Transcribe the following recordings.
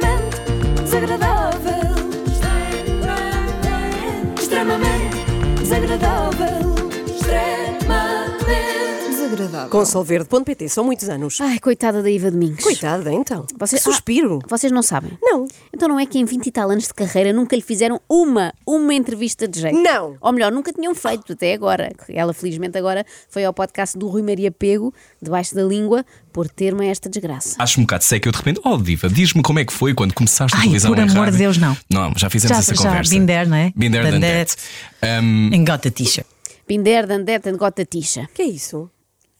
extremamente desagradável. Extremamente desagradável. Desagradável. Com solverde.pt, são muitos anos. Ai, coitada da Iva Domingos. Coitada, então. Vocês- Que suspiro. Ah, vocês não sabem? Não. Então não é que em 20 e tal anos de carreira nunca lhe fizeram uma, uma entrevista de jeito? Não. Ou melhor, nunca tinham feito até agora. Ela felizmente agora foi ao podcast do Rui Maria Pego, debaixo da língua, por termo a esta desgraça. Acho um bocado seco eu de repente, oh Diva, diz-me como é que foi quando começaste a Ai, televisão por amor rádio." de Deus, não. Não, já fizemos Já- essa já, conversa. been there, não é? Been there, that. that. Um, And got a t-shirt. Binder, Dandette and Got a Tisha. que é isso?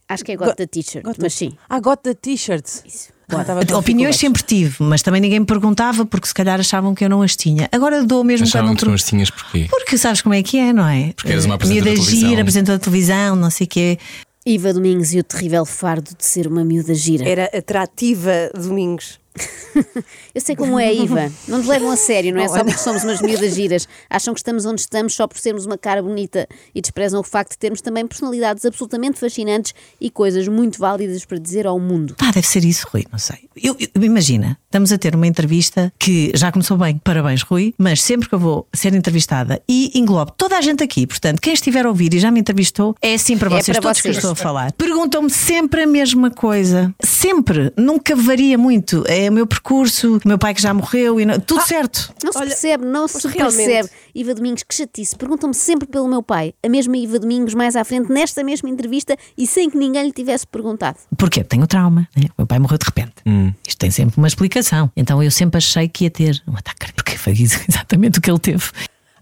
Acho que é Got a T-shirt, mas sim. Ah, got the t-shirts. Ah, estava com Opiniões sempre tive, mas também ninguém me perguntava porque se calhar achavam que eu não as tinha. Agora dou mesmo quando achavam não que tu não as tinhas porquê? Porque sabes como é que é, não é? Porque eras uma apresentadora miúda de televisão. gira, apresentadora de televisão, não sei o quê. Iva Domingos e o terrível fardo de ser uma miúda gira. Era atrativa Domingos. Eu sei como é, Iva. Não nos levam a sério, não é só porque somos umas miúdas giras. Acham que estamos onde estamos só por sermos uma cara bonita e desprezam o facto de termos também personalidades absolutamente fascinantes e coisas muito válidas para dizer ao mundo. Pá, deve ser isso, Rui, não sei. Eu, eu- imagina, estamos a ter uma entrevista que já começou bem, parabéns, Rui, mas sempre que eu vou ser entrevistada e englobo toda a gente aqui, portanto, quem estiver a ouvir e já me entrevistou, é assim para É vocês, para todos que eu vocês. estou a falar. Perguntam-me sempre a mesma coisa. Sempre. Nunca varia muito. É o meu percurso, o meu pai que já morreu, e não- tudo certo. Não se percebe, não se realmente- percebe. Iva Domingos, que chatice. Perguntam-me sempre pelo meu pai. A mesma Iva Domingos, mais à frente, nesta mesma entrevista e sem que ninguém lhe tivesse perguntado. Porquê? Tenho trauma. né? O meu pai morreu de repente. Isto tem sempre uma explicação. Então eu sempre achei que ia ter um ataque cardíaco, porque foi isso exatamente o que ele teve.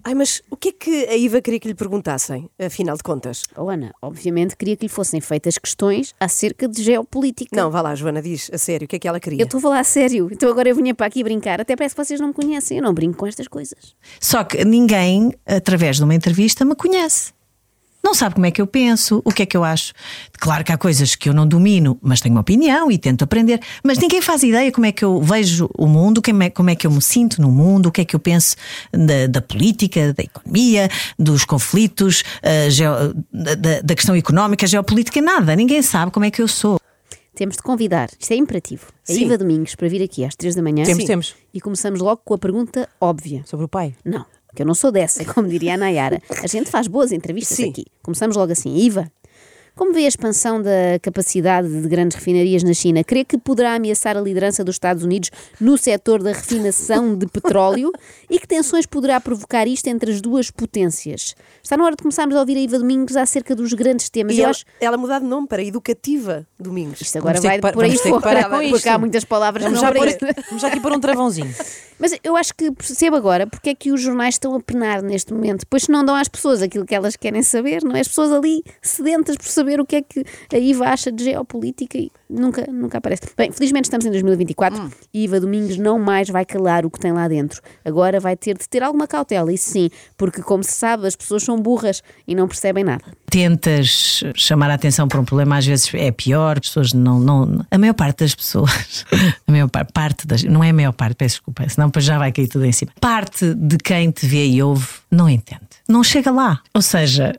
Ai, mas o que é que a Iva queria que lhe perguntassem, afinal de contas? Oh, Ana, obviamente queria que lhe fossem feitas questões acerca de geopolítica. Não, vá lá, Joana, diz a sério, o que é que ela queria? Eu estou a falar a sério. Então agora eu vinha para aqui brincar. Até parece que vocês não me conhecem. Eu não brinco com estas coisas. Só que ninguém, através de uma entrevista, me conhece. Não sabe como é que eu penso, o que é que eu acho. Claro que há coisas que eu não domino, mas tenho uma opinião e tento aprender. Mas ninguém faz ideia como é que eu vejo o mundo, como é, como é que eu me sinto no mundo, o que é que eu penso da, da política, da economia, dos conflitos, ah, geo- da, da- da questão económica, geopolítica, nada. Ninguém sabe como é que eu sou. Temos de convidar, isto é imperativo, a Sim. Iva Domingos para vir aqui às 3 da manhã. Temos, temos. E começamos logo com a pergunta óbvia. Sobre o pai. Não, que eu não sou dessa, como diria a Nayara. A gente faz boas entrevistas Sim. aqui. Começamos logo assim. Iva, como vê a expansão da capacidade de grandes refinarias na China? Crê que poderá ameaçar a liderança dos Estados Unidos no setor da refinação de petróleo? E que tensões poderá provocar isto entre as duas potências? Está na hora de começarmos a ouvir a Iva Domingos acerca dos grandes temas. E ela, acho ela mudar de nome para Educativa Domingos. isto agora Vamos vai por aí fora, porque isto. há muitas palavras Vamos já, não pôr, para vamos já aqui pôr um travãozinho. Mas eu acho que percebo agora porque é que os jornais estão a penar neste momento, pois não dão às pessoas aquilo que elas querem saber, não é? As pessoas ali sedentas por saber o que é que a Iva acha de geopolítica e nunca, nunca aparece. Bem, felizmente estamos em 2024 e Iva Domingos não mais vai calar o que tem lá dentro. Agora vai ter de ter alguma cautela, isso sim, porque como se sabe, as pessoas são burras e não percebem nada. tentas chamar a atenção para um problema, às vezes é pior, as pessoas não. não a maior parte das pessoas, a maior par- parte das. Não é a maior parte, peço desculpa, senão depois já vai cair tudo em cima. Parte de quem te vê e ouve não entende. Não chega lá. Ou seja,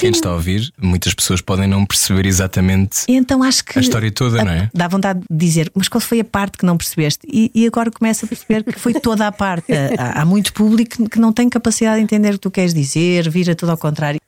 Quem está a ouvir, muitas pessoas podem não perceber exatamente e então acho que. a história toda, não é? Dá vontade de dizer, mas qual foi a parte que não percebeste? E, e agora começa a perceber que foi toda a parte. há, há muito público que não tem capacidade de entender o que tu queres dizer, vira tudo ao contrário.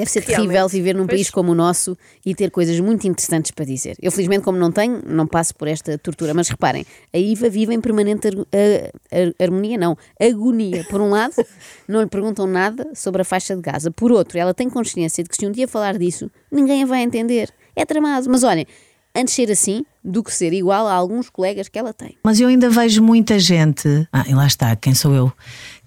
Deve ser terrível viver num país como o nosso e ter coisas muito interessantes para dizer. Eu, felizmente, como não tenho, não passo por esta tortura. Mas reparem, a Iva vive em permanente ar- a- a- harmonia, não, agonia. Por um lado, não lhe perguntam nada sobre a faixa de Gaza. Por outro, ela tem consciência de que se um dia falar disso, ninguém a vai entender. É tramado. Mas olhem, antes ser assim do que ser igual a alguns colegas que ela tem. Mas eu ainda vejo muita gente, ah, e lá está, quem sou eu,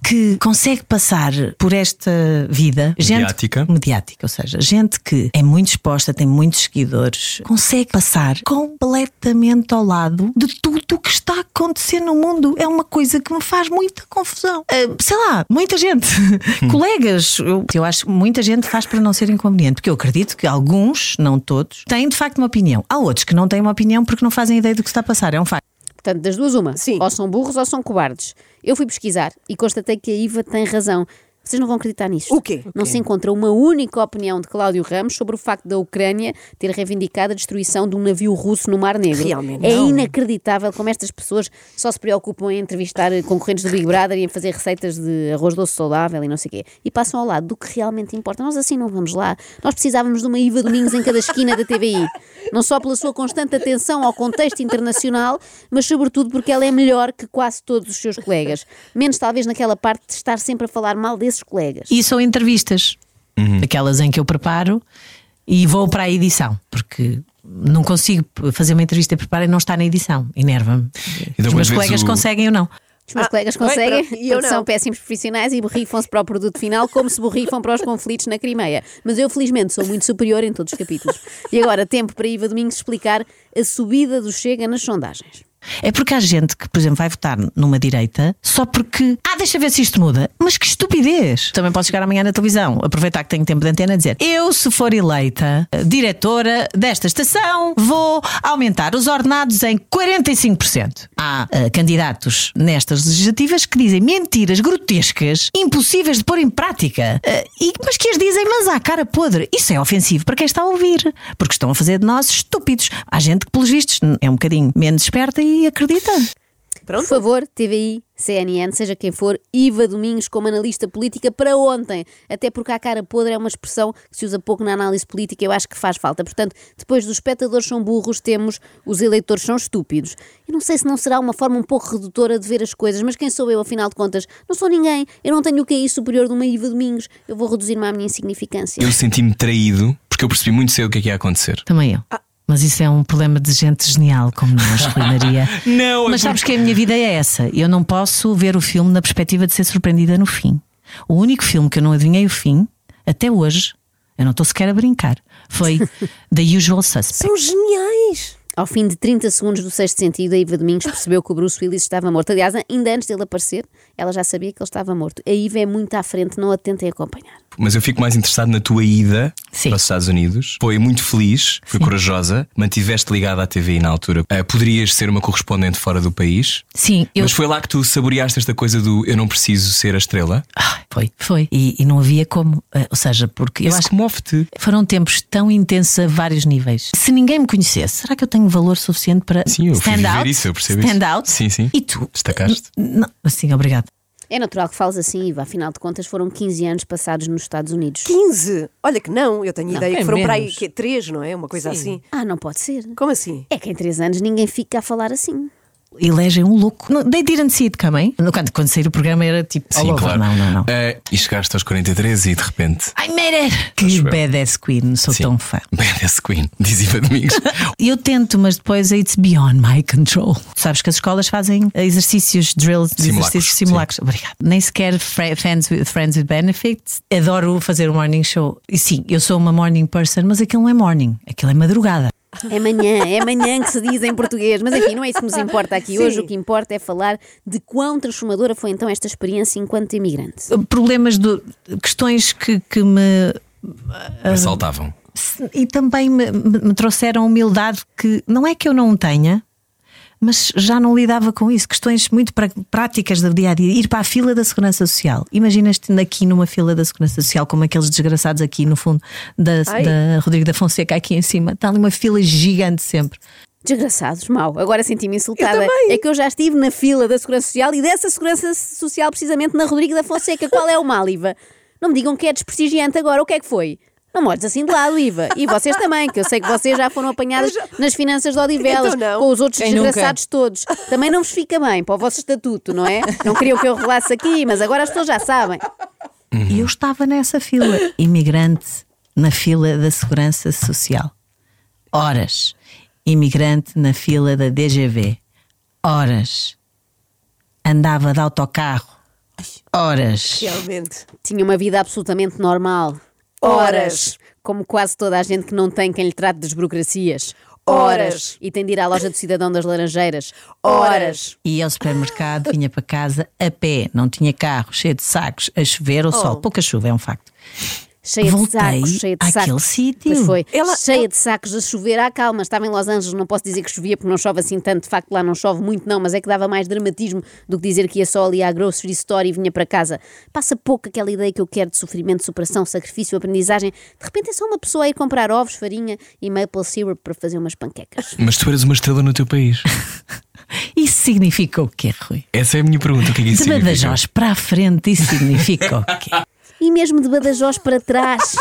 que consegue passar por esta vida, Mediática. gente mediática, ou seja, gente que é muito exposta, tem muitos seguidores, consegue passar completamente ao lado de tudo o que está a acontecer no mundo. É uma coisa que me faz muita confusão. Ah, sei lá, muita gente, colegas, eu, eu acho que muita gente faz para não ser inconveniente, porque eu acredito que alguns, não todos, têm de facto uma opinião. Há outros que não têm uma opinião porque não fazem ideia do que está a passar. É um facto. Portanto, das duas, uma. Sim. Ou são burros ou são cobardes. Eu fui pesquisar e constatei que a Iva tem razão. Vocês não vão acreditar nisto. O quê? Não se encontra uma única opinião de Cláudio Ramos sobre o facto da Ucrânia ter reivindicado a destruição de um navio russo no Mar Negro. Realmente é não. inacreditável como estas pessoas só se preocupam em entrevistar concorrentes do Big Brother e em fazer receitas de arroz doce saudável e não sei o quê. E passam ao lado do que realmente importa. Nós assim não vamos lá. Nós precisávamos de uma Iva Domingos em cada esquina da TVI. Não só pela sua constante atenção ao contexto internacional, mas sobretudo porque ela é melhor que quase todos os seus colegas. Menos talvez naquela parte de estar sempre a falar mal desses colegas. E são entrevistas, aquelas em que eu preparo e vou para a edição, porque não consigo fazer uma entrevista e preparar e não está na edição. Enerva-me. Então, Os meus colegas o- conseguem ou não. Os meus Ah, colegas bem, conseguem, e eu são péssimos profissionais e borrifam-se para o produto final como se borrifam para os conflitos na Crimeia. Mas eu, felizmente, sou muito superior em todos os capítulos. E agora, tempo para Iva Domingos explicar a subida do Chega nas sondagens. É porque há gente que, por exemplo, vai votar numa direita só porque. Ah, deixa ver se isto muda. Mas que estupidez! Também posso chegar amanhã na televisão, aproveitar que tenho tempo de antena e dizer: Eu, se for eleita eh, diretora desta estação, vou aumentar os ordenados em 45%. Há eh, candidatos nestas legislativas que dizem mentiras grotescas, impossíveis de pôr em prática, eh, e, mas que as dizem, mas à cara podre. Isso é ofensivo para quem está a ouvir, porque estão a fazer de nós estúpidos. Há gente que, pelos vistos, é um bocadinho menos esperta e acredita. Por favor, TVI, CNN, seja quem for, Iva Domingos como analista política para ontem. Até porque a cara podre é uma expressão que se usa pouco na análise política e eu acho que faz falta. Portanto, depois dos espectadores são burros, temos os eleitores são estúpidos. Eu não sei se não será uma forma um pouco redutora de ver as coisas, mas quem sou eu, afinal de contas? Não sou ninguém. Eu não tenho o QI superior de uma Iva Domingos. Eu vou reduzir-me à minha insignificância. Eu senti-me traído porque eu percebi muito cedo o que é que ia acontecer. Também eu. Mas isso é um problema de gente genial como nós, Rui Maria. Não, é Mas sabes que a minha vida é essa. Eu não posso ver o filme na perspectiva de ser surpreendida no fim. O único filme que eu não adivinhei o fim, até hoje, eu não estou sequer a brincar, foi The Usual Suspect. São geniais. Ao fim de 30 segundos do sexto sentido, a Iva Domingos percebeu que o Bruce Willis estava morto. Aliás, ainda antes dele aparecer, ela já sabia que ele estava morto. A Iva é muito à frente, não a tentem acompanhar. Mas eu fico mais interessado na tua ida Sim. para os Estados Unidos. Foi muito feliz, foi corajosa, mantiveste ligada à TVI na altura. Ah, poderias ser uma correspondente fora do país. Sim, eu. Mas foi lá que tu saboreaste esta coisa do eu não preciso ser a estrela. Ah, foi, foi. E, e não havia como. eh, Ou seja, porque eu acho que comove-te. foram tempos tão intensos a vários níveis. Se ninguém me conhecesse, será que eu tenho valor suficiente para Sim, eu stand out? isso, eu percebo stand isso. out? Sim, sim. E tu? Destacaste? Não, assim, obrigado. É natural que fales assim, Iva. Afinal de contas, foram 15 anos passados nos Estados Unidos. 15. Olha que não, eu tenho ideia é que foram para aí menos. que, 3, não é? Uma coisa assim. Ah, não pode ser. Como assim? É que em 3 anos ninguém fica a falar assim. Elegem um louco. No- They didn't see it coming. No- Quando, quando sair o programa era tipo. Sim, claro. Não, não, não. Ah, e chegaste aos 43 e de repente. I made it! Que badass queen, sou Sim. tão fã. Badass Queen, diz Iva Domingos. Eu tento, mas depois it's beyond my control. Sabes que as escolas fazem exercícios, drills, Simulacros, exercícios simulacros. Obrigada. Nem sequer fri- friends with, friends with benefits. Adoro fazer o morning show. E sim, eu sou uma morning person, mas aquilo não é morning, aquilo é madrugada. É manhã, é manhã que se diz em português. Mas enfim, não é isso que nos importa aqui. Hoje o que importa é falar de quão transformadora foi então esta experiência enquanto imigrante. Problemas, do, questões que, que me Assaltavam. e também me, me- me trouxeram humildade que não é que eu não tenha, mas já não lidava com isso. Questões muito práticas do dia a dia. Ir para a fila da Segurança Social. Imaginas-te aqui numa fila da Segurança Social, como aqueles desgraçados aqui no fundo da, da Rodrigo da Fonseca, aqui em cima. Está ali uma fila gigante sempre. Desgraçados, mau. Agora senti-me insultada. É que eu já estive na fila da Segurança Social e dessa Segurança Social precisamente na Rodrigo da Fonseca. Qual é o mal, Iva? Não me digam que é desprestigiante agora. O que é que foi? Não me olhes assim de lado, Iva. E vocês também, que eu sei que vocês já foram apanhadas nas finanças de Odivelas, Então com os outros Quem nunca? desgraçados todos. Também não vos fica bem para o vosso estatuto, não é? Não queriam que eu revelasse aqui, mas agora as pessoas já sabem. E eu estava nessa fila, imigrante na fila da Segurança Social. Horas. Imigrante na fila da DGV. Horas. Andava de autocarro. Horas. Realmente. Tinha uma vida absolutamente normal. Horas. Como quase toda a gente que não tem quem lhe trate das burocracias. Horas. E tem de ir à loja do cidadão das Laranjeiras. Horas. Ia ao supermercado, vinha para casa a pé, não tinha carro, cheio de sacos, a chover ou sol. Pouca chuva, é um facto. Cheia Voltei de sacos, cheia de àquele sacos. sítio. Pois foi, Ela- cheia de sacos a chover. Ah, calma, estava em Los Angeles, não posso dizer que chovia porque não chove assim tanto. De facto, lá não chove muito, não, mas é que dava mais dramatismo do que dizer que ia só ali à grocery store e vinha para casa. Passa pouco aquela ideia que eu quero de sofrimento, superação, sacrifício, aprendizagem. De repente é só uma pessoa a ir comprar ovos, farinha e maple syrup para fazer umas panquecas. Mas tu eras uma estrela no teu país. Isso significa o quê, Rui? Essa é a minha pergunta. O que é que isso De significa? Badajoz para a frente, isso significa o quê? E mesmo de Badajoz para trás.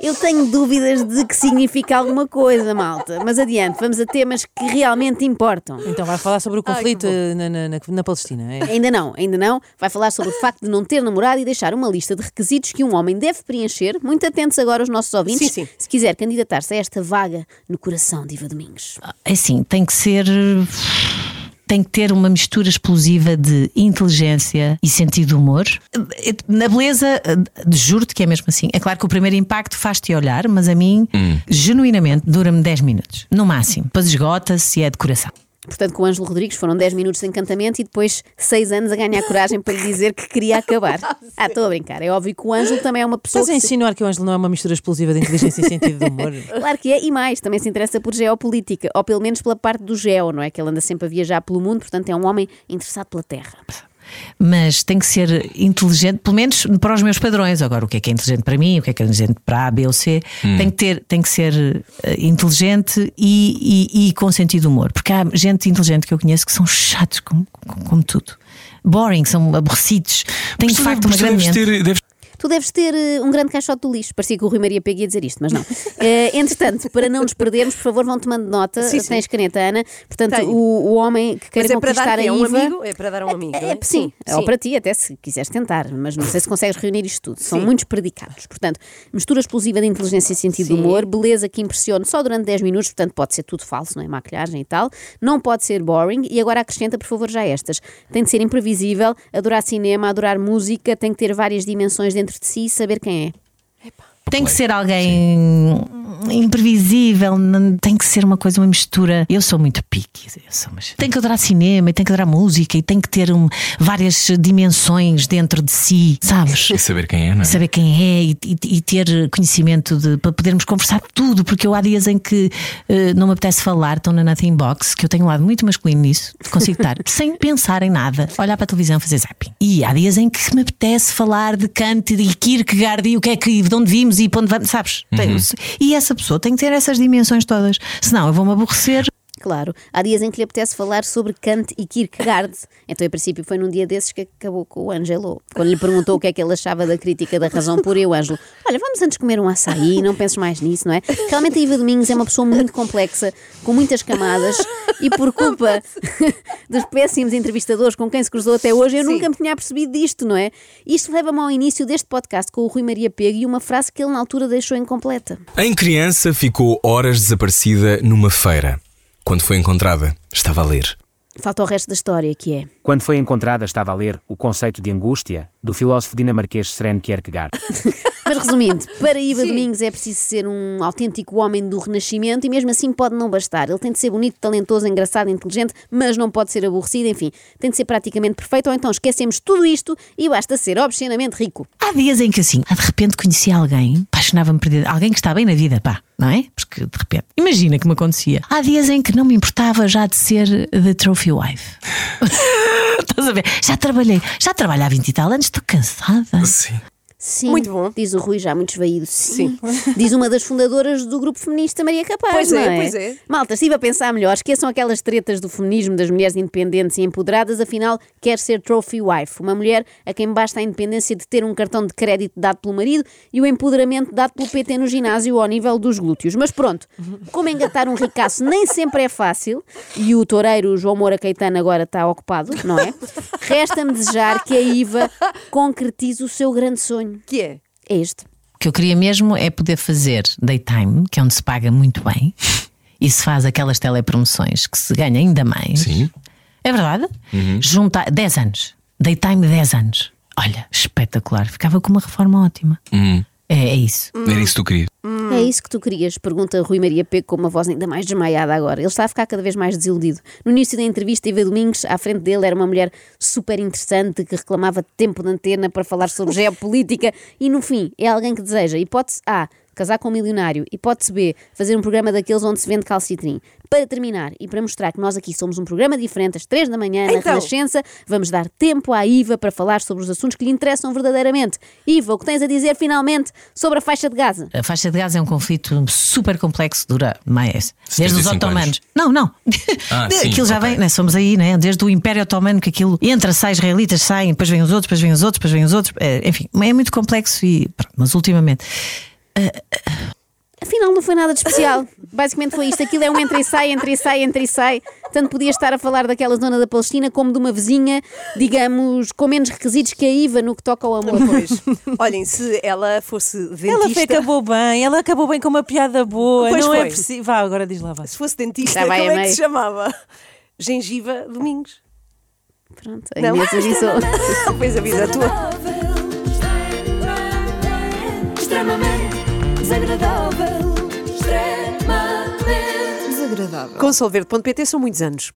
Eu tenho dúvidas de que significa alguma coisa, malta. Mas adiante, vamos a temas que realmente importam. Então vai falar sobre o conflito eh, na, na, na, na Palestina. É? Ainda não, ainda não. Vai falar sobre o facto de não ter namorado e deixar uma lista de requisitos que um homem deve preencher. Muito atentos agora os nossos ouvintes. Sim, sim. Se quiser candidatar-se a esta vaga no coração de Iva Domingos. É assim, tem que ser. Tem que ter uma mistura explosiva de inteligência e sentido de humor. Na beleza, juro-te que é mesmo assim. É claro que o primeiro impacto faz-te olhar, mas a mim, genuinamente, dura-me 10 minutos, no máximo. Depois esgota-se e é de coração. Portanto, com o Ângelo Rodrigues foram 10 minutos de encantamento e depois 6 anos a ganhar coragem para lhe dizer que queria acabar. Ah, estou a brincar. É óbvio que o Ângelo também é uma pessoa. Estás a que se- insinuar que o Ângelo não é uma mistura explosiva de inteligência e sentido de humor? Claro que é, e mais, também se interessa por geopolítica, ou pelo menos pela parte do geo, não é? Que ele anda sempre a viajar pelo mundo, portanto é um homem interessado pela Terra. Mas tem que ser inteligente, pelo menos para os meus padrões. Agora, o que é que é inteligente para mim, o que é que é inteligente para A, B ou C, tem, que ter, tem que ser eh, inteligente e, e- e com sentido de humor. Porque há gente inteligente que eu conheço que são chatos como, como, como tudo. Boring, são aborrecidos. Tem de facto uma grande deves ter, deves Tu deves ter eh, um grande caixote do lixo. Parecia que o Rui Maria Pega ia dizer isto, mas não. Eh, entretanto, para não nos perdermos, por favor, vão tomando nota. Sim, sim. Tens caneta, Ana. Portanto, Tenho. o, o homem que Mas é para conquistar a um Iva. amigo? É para dar a um amigo. É, é? sim, ou para ti, até se quiseres tentar, mas não sei se consegues reunir isto tudo. São muitos predicados. Portanto, mistura explosiva de inteligência e sentido de Sim. humor, beleza que impressione só durante 10 minutos, portanto pode ser tudo falso, não é? Maquilhagem e tal. Não pode ser boring. E agora acrescenta, por favor, já estas. Tem de ser imprevisível, adorar cinema, adorar música, tem que ter várias dimensões dentro de si e saber quem é. Tem que ser alguém imprevisível, não- tem que ser uma coisa, uma mistura. Eu sou muito pique, eu sou, mas tem que adorar cinema, e tem que adorar música e tem que ter um- várias dimensões dentro de si, sabes? E saber quem é, não é? Saber quem é e, e- e ter conhecimento de, para podermos conversar tudo, porque eu há dias em que eh, não me apetece falar, estão na Nothing Box, que eu tenho um lado muito masculino nisso, consigo estar sem pensar em nada, olhar para a televisão, fazer zapping. E há dias em que me apetece falar de Kant e de Kierkegaard e o que é que, de onde vimos e para onde vamos, sabes? Tem- E essa pessoa tem que ter essas dimensões todas, senão eu vou-me aborrecer. Claro, há dias em que lhe apetece falar sobre Kant e Kierkegaard. Então, em princípio, foi num dia desses que acabou com o Ângelo. Quando lhe perguntou o que é que ele achava da crítica da razão pura, e o Ângelo, olha, vamos antes comer um açaí, não penses mais nisso, não é? Realmente a Iva Domingos é uma pessoa muito complexa, com muitas camadas, e por culpa dos péssimos entrevistadores com quem se cruzou até hoje, eu Sim. nunca me tinha percebido disto, não é? Isto leva-me ao início deste podcast com o Rui Maria Pego e uma frase que ele na altura deixou incompleta. Em criança ficou horas desaparecida numa feira. Quando foi encontrada, estava a ler. Falta o resto da história, que é... Quando foi encontrada, estava a ler O Conceito de Angústia, do filósofo dinamarquês Søren Kierkegaard. Mas resumindo, para Iva Domingos é preciso ser um autêntico homem do Renascimento e mesmo assim pode não bastar. Ele tem de ser bonito, talentoso, engraçado, inteligente, mas não pode ser aborrecido, enfim, tem de ser praticamente perfeito, ou então esquecemos tudo isto e basta ser obscenamente rico. Há dias em que assim, de repente conheci alguém, apaixonava-me por alguém que está bem na vida, pá, não é? Porque de repente, imagina que me acontecia. Há dias em que não me importava já de ser the trophy wife. Estás a ver? Já trabalhei, já trabalho há 20 e tal anos, estou cansada. Sim. Sim, Muito bom. diz o Rui, já muito esvaído. Sim. Diz uma das fundadoras do grupo feminista Maria Capaz. Pois não é, é, pois é. Malta, estive a pensar melhor. Esqueçam aquelas tretas do feminismo das mulheres independentes e empoderadas. Afinal, quer ser trophy wife. Uma mulher a quem basta a independência de ter um cartão de crédito dado pelo marido e o empoderamento dado pelo PT no ginásio ao nível dos glúteos. Mas pronto, como engatar um ricaço nem sempre é fácil e o toureiro João Moura Caetano agora está ocupado, não é? Resta-me desejar que a Iva concretize o seu grande sonho. Que é? É este. O que eu queria mesmo é poder fazer daytime, que é onde se paga muito bem, e se faz aquelas telepromoções que se ganha ainda mais. Sim. É verdade? Juntar 10 anos. Daytime 10 anos. Olha, espetacular. Ficava com uma reforma ótima. É, é isso. Era isso que tu querias. É isso que tu querias? Pergunta Rui Maria P com uma voz ainda mais desmaiada agora. Ele está a ficar cada vez mais desiludido. No início da entrevista, Eva Domingos, à frente dele, era uma mulher super interessante que reclamava de tempo de antena para falar sobre geopolítica e, no fim, é alguém que deseja, hipótese A, casar com um milionário, hipótese B, fazer um programa daqueles onde se vende calcitrim. Para terminar, e para mostrar que nós aqui somos um programa diferente, às 3 da manhã, na Então. Renascença, vamos dar tempo à Iva para falar sobre os assuntos que lhe interessam verdadeiramente. Iva, o que tens a dizer finalmente sobre a faixa de Gaza? A faixa de Gaza é um conflito super complexo, dura mais. Desde os 75 otomanos. anos. Não, não. Ah, sim, aquilo já ok. vem, né? somos aí, né? Desde o Império Otomano, que aquilo entra, sai, israelitas saem, depois vêm os outros, depois vêm os outros, depois vêm os outros. É, enfim, é muito complexo e. pronto, mas ultimamente. Afinal, não foi nada de especial. Basicamente foi isto. Aquilo é um entra e sai, entra e sai, entra e sai. Tanto podia estar a falar daquela zona da Palestina como de uma vizinha, digamos, com menos requisitos que a Iva no que toca ao amor. Pois. Olhem, se ela fosse dentista. Ela acabou bem, ela acabou bem com uma piada boa. Pois não é foi. possível. Vá, agora diz lá, vá. Se fosse dentista, vai como é que se chamava? Gengiva Domingos. Pronto, a Não. Inês avisou. Pois avisa a tua. Extremamente desagradável. Extremamente desagradável. Com solverde.pt são muitos anos.